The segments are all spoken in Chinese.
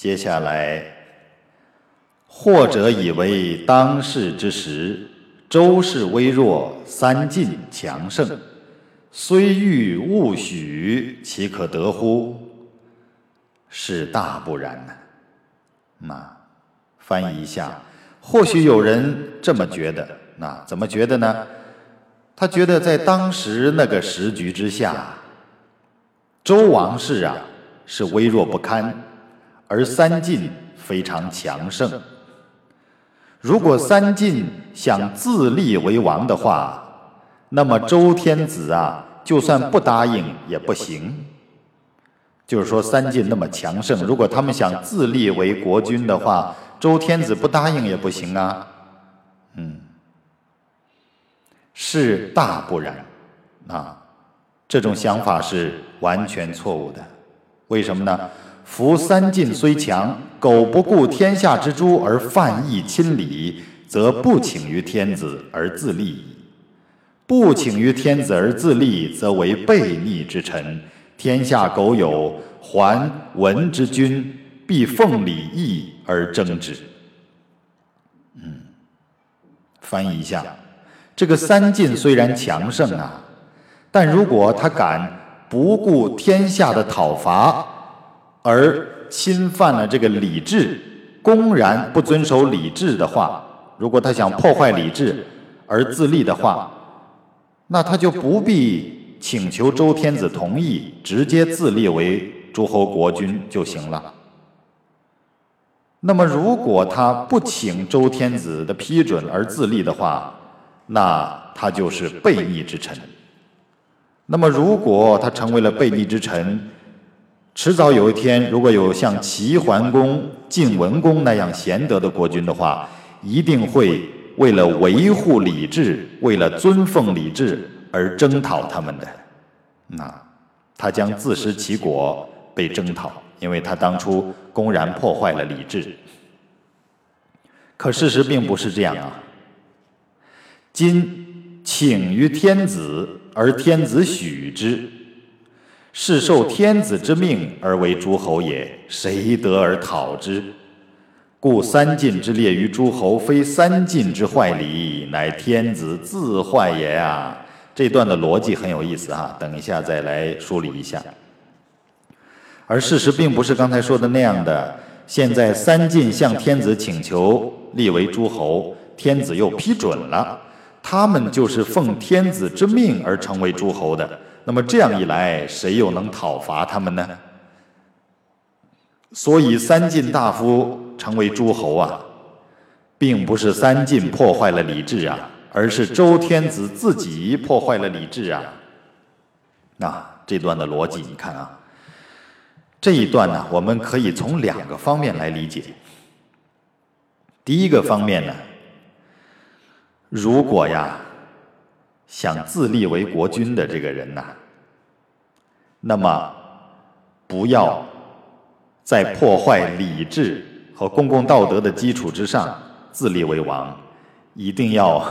接下来，或者以为当世之时，周氏微弱，三晋强盛，虽欲勿许，岂可得乎？是大不然呐。那翻译一下，或许有人这么觉得，那怎么觉得呢？他觉得在当时那个时局之下，周王室啊是微弱不堪，而三晋非常强盛。如果三晋想自立为王的话，那么周天子啊，就算不答应也不行。就是说，三晋那么强盛，如果他们想自立为国君的话，周天子不答应也不行啊。嗯。是大不然，啊，这种想法是完全错误的。为什么呢？夫三晋虽强，苟不顾天下之诸而犯义亲礼，则不请于天子而自立矣。不请于天子而自立，则为悖逆之臣。天下苟有还文之君，必奉礼义而争之。嗯，翻译一下。这个三晋虽然强盛啊，但如果他敢不顾天下的讨伐，而侵犯了这个礼制，公然不遵守礼制的话，如果他想破坏礼制而自立的话，那他就不必请求周天子同意，直接自立为诸侯国君就行了。那么，如果他不请周天子的批准而自立的话，那他就是悖逆之臣。那么，如果他成为了悖逆之臣，迟早有一天，如果有像齐桓公、晋文公那样贤德的国君的话，一定会为了维护礼制、为了尊奉礼制而征讨他们的。那他将自食其果，被征讨，因为他当初公然破坏了礼制。可事实并不是这样啊。今请于天子，而天子许之，是受天子之命而为诸侯也，谁得而讨之？故三晋之列于诸侯，非三晋之坏礼，乃天子自坏也啊！这段的逻辑很有意思哈，等一下再来梳理一下。而事实并不是刚才说的那样的，现在三晋向天子请求立为诸侯，天子又批准了。他们就是奉天子之命而成为诸侯的，那么这样一来，谁又能讨伐他们呢？所以三晋大夫成为诸侯啊，并不是三晋破坏了礼制啊，而是周天子自己破坏了礼制啊。那这段的逻辑，你看啊，这一段呢，我们可以从两个方面来理解。第一个方面呢。如果呀，想自立为国君的这个人呐，那么不要在破坏礼制和公共道德的基础之上自立为王，一定要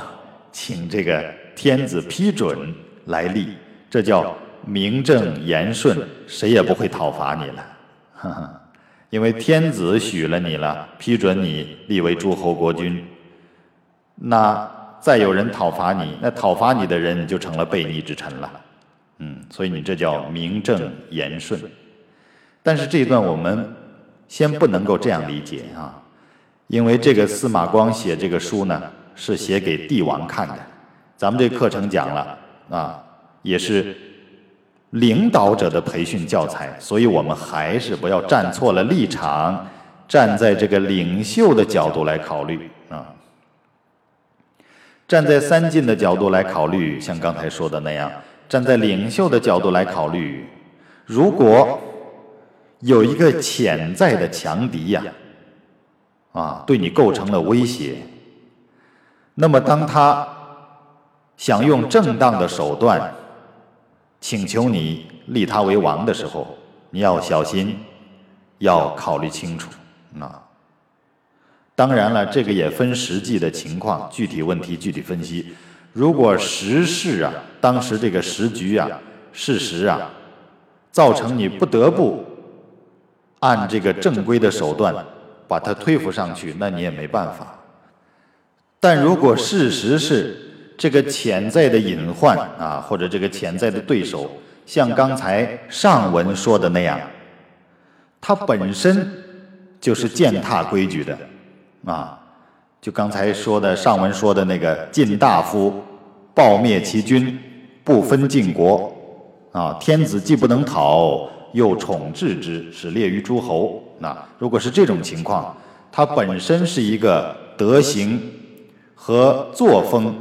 请这个天子批准来立，这叫名正言顺，谁也不会讨伐你了，哈 哈因为天子许了你了，批准你立为诸侯国君，那。再有人讨伐你，那讨伐你的人就成了悖逆之臣了，嗯，所以你这叫名正言顺。但是这一段我们先不能够这样理解啊，因为这个司马光写这个书呢，是写给帝王看的。咱们这课程讲了啊，也是领导者的培训教材，所以我们还是不要站错了立场，站在这个领袖的角度来考虑。站在三晋的角度来考虑，像刚才说的那样，站在领袖的角度来考虑，如果有一个潜在的强敌呀，啊，对你构成了威胁，那么当他想用正当的手段请求你立他为王的时候，你要小心，要考虑清楚，啊。当然了，这个也分实际的情况，具体问题具体分析。如果时事啊，当时这个时局啊，事实啊，造成你不得不按这个正规的手段把它推扶上去，那你也没办法。但如果事实是这个潜在的隐患啊，或者这个潜在的对手，像刚才上文说的那样，他本身就是践踏规矩的啊，就刚才说的上文说的那个晋大夫暴灭其君，不分晋国啊，天子既不能讨，又宠治之，使列于诸侯。那如果是这种情况，他本身是一个德行。和作风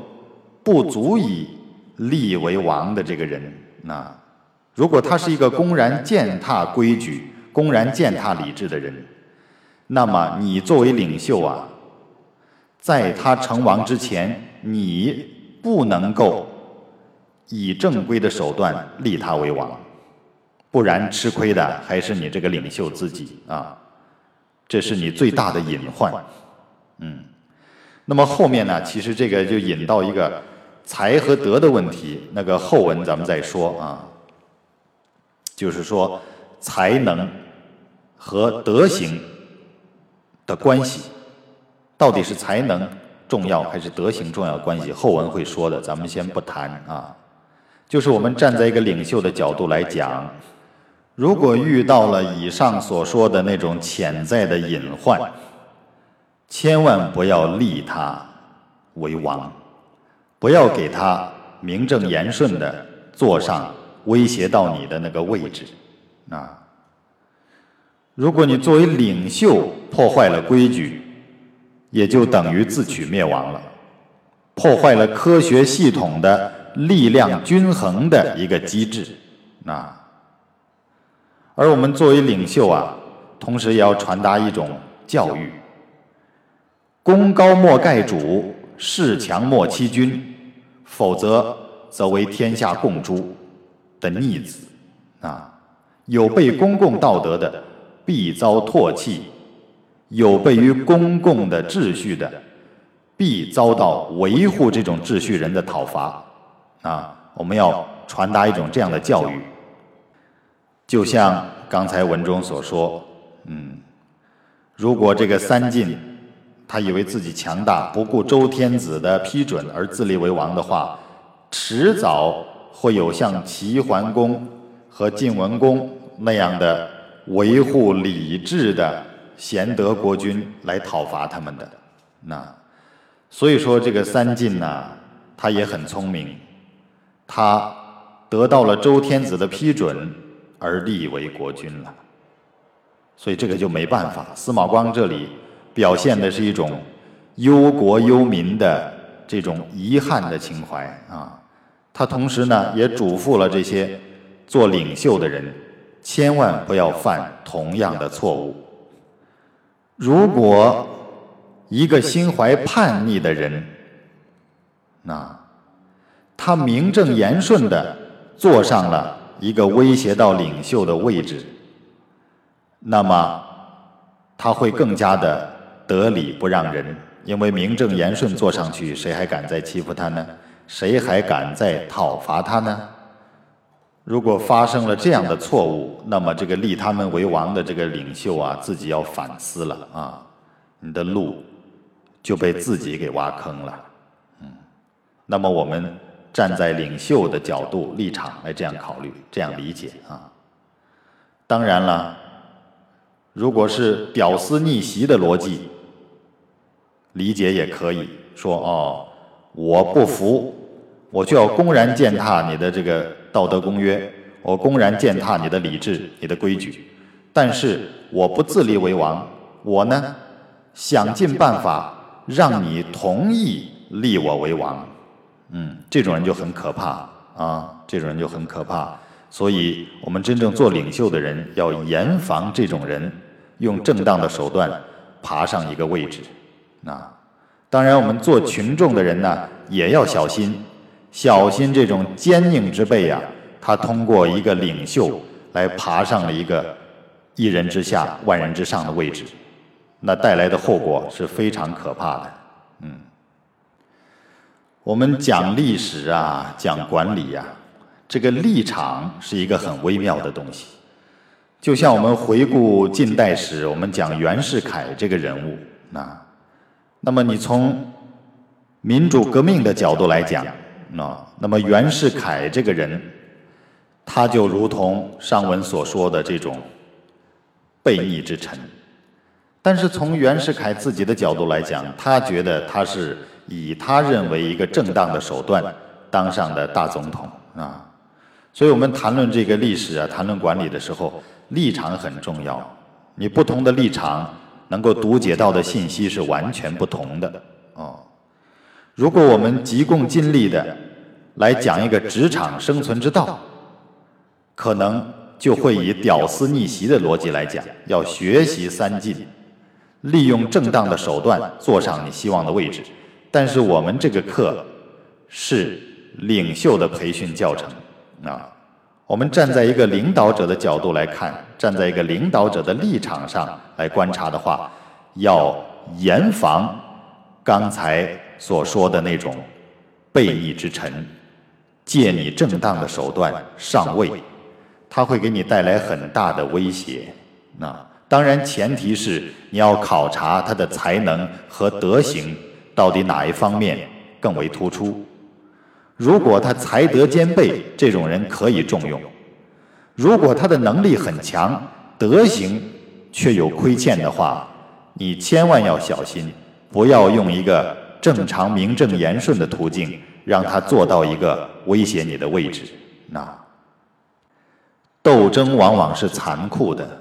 不足以立为王的这个人，那如果他是一个公然践踏规矩、公然践踏礼制的人，那么你作为领袖啊，在他成王之前，你不能够以正规的手段立他为王，不然吃亏的还是你这个领袖自己啊，这是你最大的隐患，嗯。那么后面呢？其实这个就引到一个才和德的问题，那个后文咱们再说啊。就是说才能和德行的关系，到底是才能重要还是德行重要？关系后文会说的，咱们先不谈啊。就是我们站在一个领袖的角度来讲，如果遇到了以上所说的那种潜在的隐患。千万不要立他为王，不要给他名正言顺的坐上威胁到你的那个位置啊！如果你作为领袖破坏了规矩，也就等于自取灭亡了，破坏了科学系统的力量均衡的一个机制啊！而我们作为领袖啊，同时也要传达一种教育。功高莫盖主，势强莫欺君，否则则为天下共诛的逆子啊！有悖公共道德的，必遭唾弃；有悖于公共的秩序的，必遭到维护这种秩序人的讨伐啊！我们要传达一种这样的教育，就像刚才文中所说，嗯，如果这个三晋。他以为自己强大，不顾周天子的批准而自立为王的话，迟早会有像齐桓公和晋文公那样的维护礼制的贤德国君来讨伐他们的。那所以说，这个三晋呢，他也很聪明，他得到了周天子的批准而立为国君了。所以这个就没办法，司马光这里。表现的是一种忧国忧民的这种遗憾的情怀啊！他同时呢也嘱咐了这些做领袖的人，千万不要犯同样的错误。如果一个心怀叛逆的人，那他名正言顺的坐上了一个威胁到领袖的位置，那么他会更加的。得理不让人，因为名正言顺坐上去，谁还敢再欺负他呢？谁还敢再讨伐他呢？如果发生了这样的错误，那么这个立他们为王的这个领袖啊，自己要反思了啊，你的路就被自己给挖坑了。嗯，那么我们站在领袖的角度立场来这样考虑，这样理解啊。当然了，如果是屌丝逆袭的逻辑。理解也可以说哦，我不服，我就要公然践踏你的这个道德公约，我公然践踏你的理智、你的规矩，但是我不自立为王，我呢？想尽办法让你同意立我为王，嗯，这种人就很可怕。啊，这种人就很可怕，所以我们真正做领袖的人要严防这种人用正当的手段爬上一个位置。那当然，我们做群众的人呢，也要小心，小心这种坚硬之辈呀。他通过一个领袖来爬上了一个一人之下、万人之上的位置，那带来的后果是非常可怕的。嗯，我们讲历史啊，讲管理呀，这个立场是一个很微妙的东西。就像我们回顾近代史，我们讲袁世凯这个人物，那，那么你从民主革命的角度来讲，那那么袁世凯这个人，他就如同上文所说的这种悖逆之臣。但是从袁世凯自己的角度来讲，他觉得他是以他认为一个正当的手段当上的大总统啊。所以我们谈论这个历史啊，谈论管理的时候。立场很重要，你不同的立场能够读解到的信息是完全不同的哦。如果我们急功近利的来讲一个职场生存之道，可能就会以屌丝逆袭的逻辑来讲，要学习三进，利用正当的手段坐上你希望的位置。但是我们这个课是领袖的培训教程啊。我们站在一个领导者的角度来看，站在一个领导者的立场上来观察的话，要严防刚才所说的那种背逆之臣借你正当的手段上位，他会给你带来很大的威胁。那当然前提是你要考察他的才能和德行到底哪一方面更为突出。如果他才德兼备，这种人可以重用；如果他的能力很强，德行却有亏欠的话，你千万要小心，不要用一个正常、名正言顺的途径让他做到一个威胁你的位置。那斗争往往是残酷的，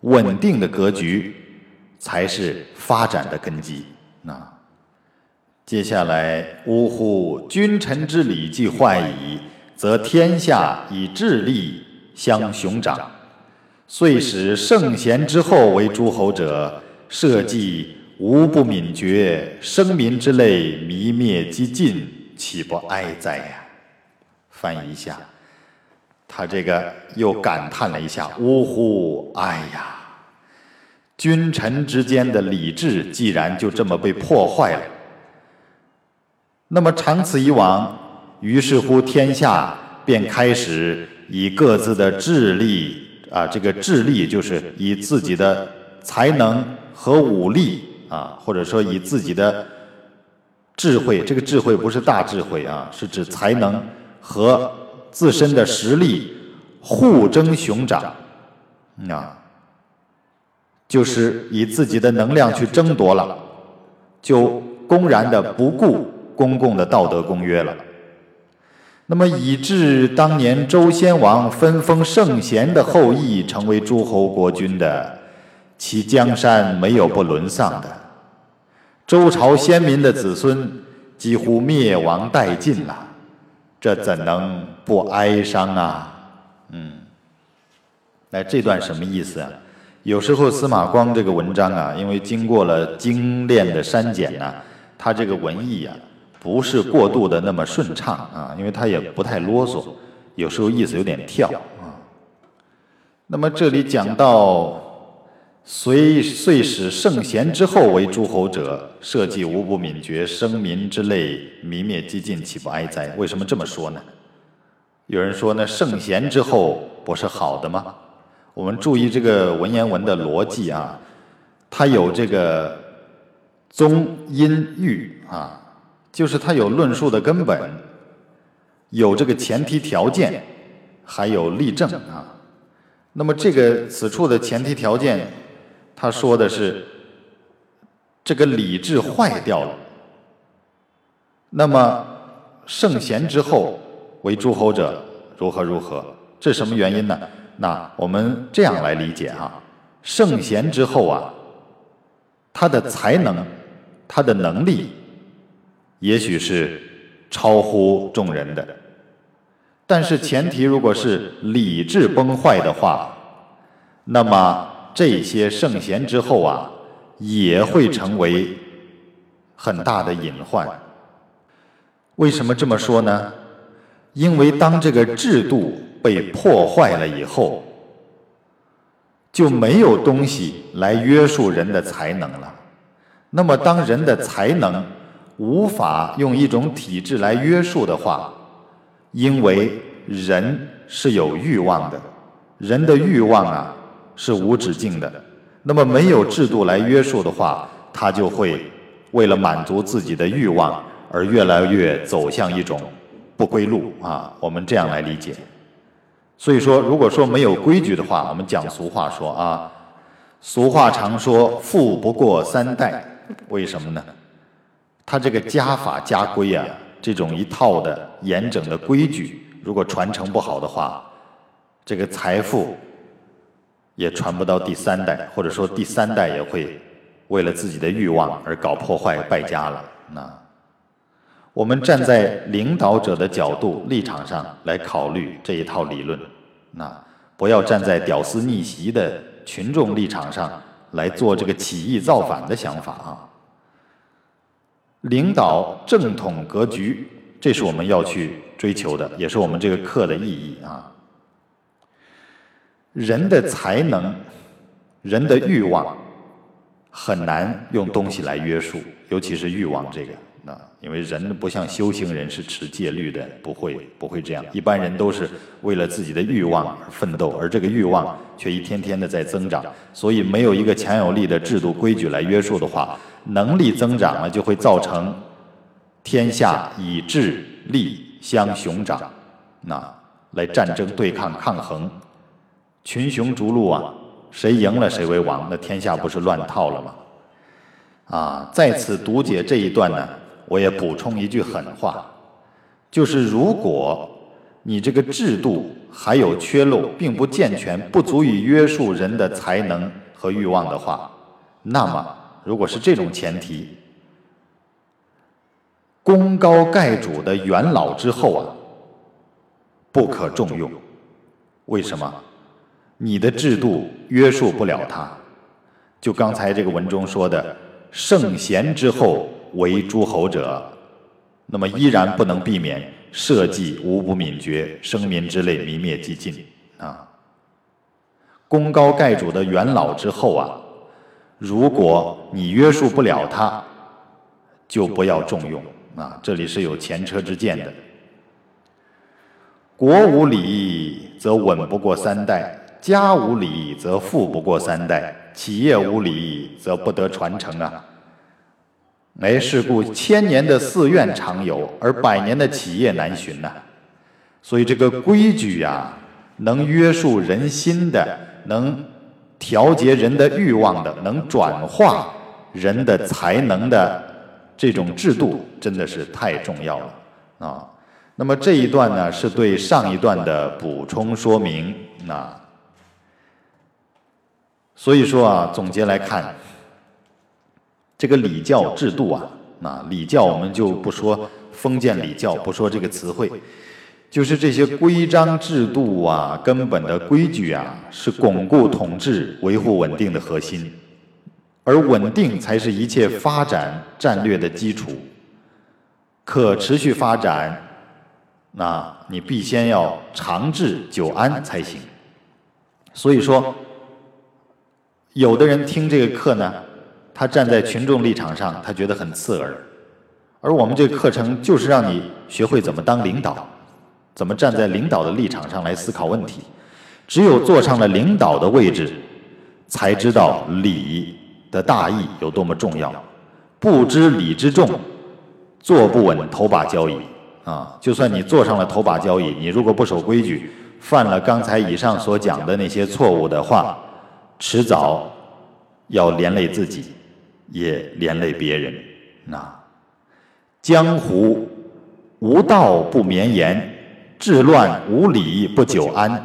稳定的格局才是发展的根基。那。接下来，呜呼！君臣之礼既坏矣，则天下以智力相雄长。遂使圣贤之后为诸侯者，社稷无不泯绝，生民之类弥灭几尽，岂不哀哉呀？翻译一下，他这个又感叹了一下：呜呼！哎呀，君臣之间的礼制，既然就这么被破坏了。那么长此以往，于是乎天下便开始以各自的智力啊，这个智力就是以自己的才能和武力啊，或者说以自己的智慧，这个智慧不是大智慧啊，是指才能和自身的实力互争雄长啊，就是以自己的能量去争夺了，就公然的不顾。公共的道德公约了，那么以致当年周先王分封圣贤的后裔成为诸侯国君的，其江山没有不沦丧的。周朝先民的子孙几乎灭亡殆尽了，这怎能不哀伤啊？嗯，那这段什么意思啊？有时候司马光这个文章啊，因为经过了精炼的删减呢，他这个文艺啊。不是过度的那么顺畅啊，因为他也不太啰嗦，有时候意思有点跳啊。那么这里讲到，虽遂使圣贤之后为诸侯者，社稷无不泯绝，生民之类弥灭几尽，岂不哀哉？为什么这么说呢？有人说呢，圣贤之后不是好的吗？我们注意这个文言文的逻辑啊，它有这个宗因喻啊。就是它有论述的根本，有这个前提条件，还有例证啊。那么这个此处的前提条件，他说的是这个礼制坏掉了。那么圣贤之后为诸侯者如何如何？这什么原因呢？那我们这样来理解啊，圣贤之后啊，他的才能，他的能力。也许是超乎众人的，但是前提如果是理智崩坏的话，那么这些圣贤之后啊，也会成为很大的隐患。为什么这么说呢？因为当这个制度被破坏了以后，就没有东西来约束人的才能了。那么当人的才能，无法用一种体制来约束的话，因为人是有欲望的，人的欲望啊是无止境的。那么没有制度来约束的话，他就会为了满足自己的欲望而越来越走向一种不归路啊。我们这样来理解。所以说，如果说没有规矩的话，我们讲俗话说啊，俗话常说“富不过三代”，为什么呢？他这个家法家规啊，这种一套的严整的规矩，如果传承不好的话，这个财富。也传不到第三代，或者说第三代也会为了自己的欲望而搞破坏败家了。那我们站在领导者的角度立场上来考虑这一套理论，那不要站在屌丝逆袭的群众立场上来做这个起义造反的想法啊！领导正统格局，这是我们要去追求的，也是我们这个课的意义啊。人的才能，人的欲望，很难用东西来约束，尤其是欲望这个，那因为人不像修行人是持戒律的，不会不会这样。一般人都是为了自己的欲望而奋斗，而这个欲望却一天天的在增长。所以没有一个强有力的制度规矩来约束的话，能力增长了就会造成天下以智力相雄长，那来战争对抗抗衡。群雄逐鹿啊，谁赢了谁为王，那天下不是乱套了吗？啊，在此读解这一段呢，我也补充一句狠话，就是如果你这个制度还有缺漏，并不健全，不足以约束人的才能和欲望的话，那么如果是这种前提，功高盖主的元老之后啊，不可重用，为什么？你的制度约束不了他，就刚才这个文中说的“圣贤之后为诸侯者”，那么依然不能避免社稷无不泯绝，生民之类泯灭殆尽啊。功高盖主的元老之后啊，如果你约束不了他，就不要重用啊。这里是有前车之鉴的。国无礼，则稳不过三代。家无礼，则富不过三代；企业无礼，则不得传承啊！哎，是故千年的寺院常有，而百年的企业难寻呐。所以这个规矩呀，能约束人心的，能调节人的欲望的，能转化人的才能的这种制度，真的是太重要了啊！那么这一段呢，是对上一段的补充说明那。所以说啊，总结来看，这个礼教制度啊，那礼教我们就不说封建礼教，不说这个词汇，就是这些规章制度啊，根本的规矩啊，是巩固统治、维护稳定的核心，而稳定才是一切发展战略的基础。可持续发展，那你必先要长治久安才行。所以说。有的人听这个课呢，他站在群众立场上，他觉得很刺耳。而我们这个课程就是让你学会怎么当领导，怎么站在领导的立场上来思考问题。只有坐上了领导的位置，才知道礼的大义有多么重要。不知礼之重，坐不稳头把交椅啊！就算你坐上了头把交椅，你如果不守规矩，犯了刚才以上所讲的那些错误的话。迟早要连累自己，也连累别人。那江湖无道不绵延，治乱无礼不久安，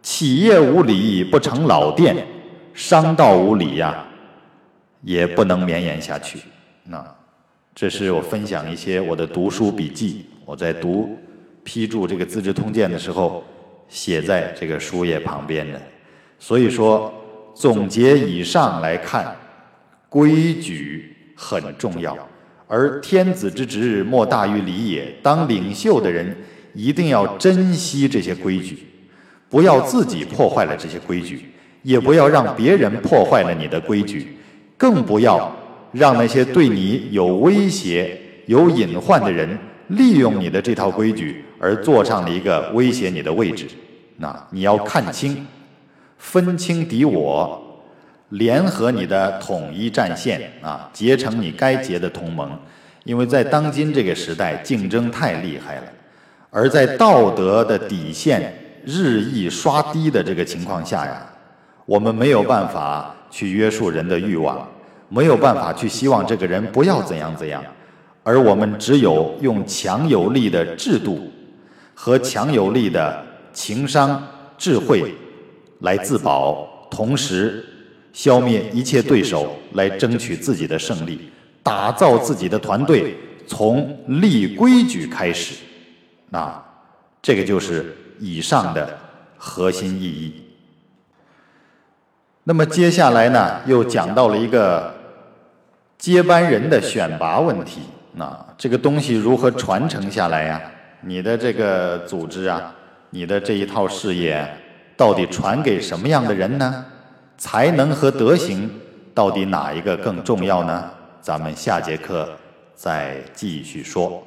企业无礼不成老店，商道无礼呀，也不能绵延下去。那这是我分享一些我的读书笔记，我在读批注这个《资治通鉴》的时候写在这个书页旁边的。所以说。总结以上来看，规矩很重要，而天子之职莫大于礼也。当领袖的人一定要珍惜这些规矩，不要自己破坏了这些规矩，也不要让别人破坏了你的规矩，更不要让那些对你有威胁、有隐患的人利用你的这套规矩而坐上了一个威胁你的位置。那你要看清。分清敌我，联合你的统一战线啊，结成你该结的同盟。因为在当今这个时代，竞争太厉害了，而在道德的底线日益刷低的这个情况下呀，我们没有办法去约束人的欲望，没有办法去希望这个人不要怎样怎样，而我们只有用强有力的制度和强有力的情商智慧来自保，同时消灭一切对手，来争取自己的胜利。打造自己的团队，从立规矩开始，那这个就是以上的核心意义。那么接下来呢，又讲到了一个接班人的选拔问题。那这个东西如何传承下来呀？你的这个组织啊，你的这一套事业，到底传给什么样的人呢？才能和德行，到底哪一个更重要呢？咱们下节课再继续说。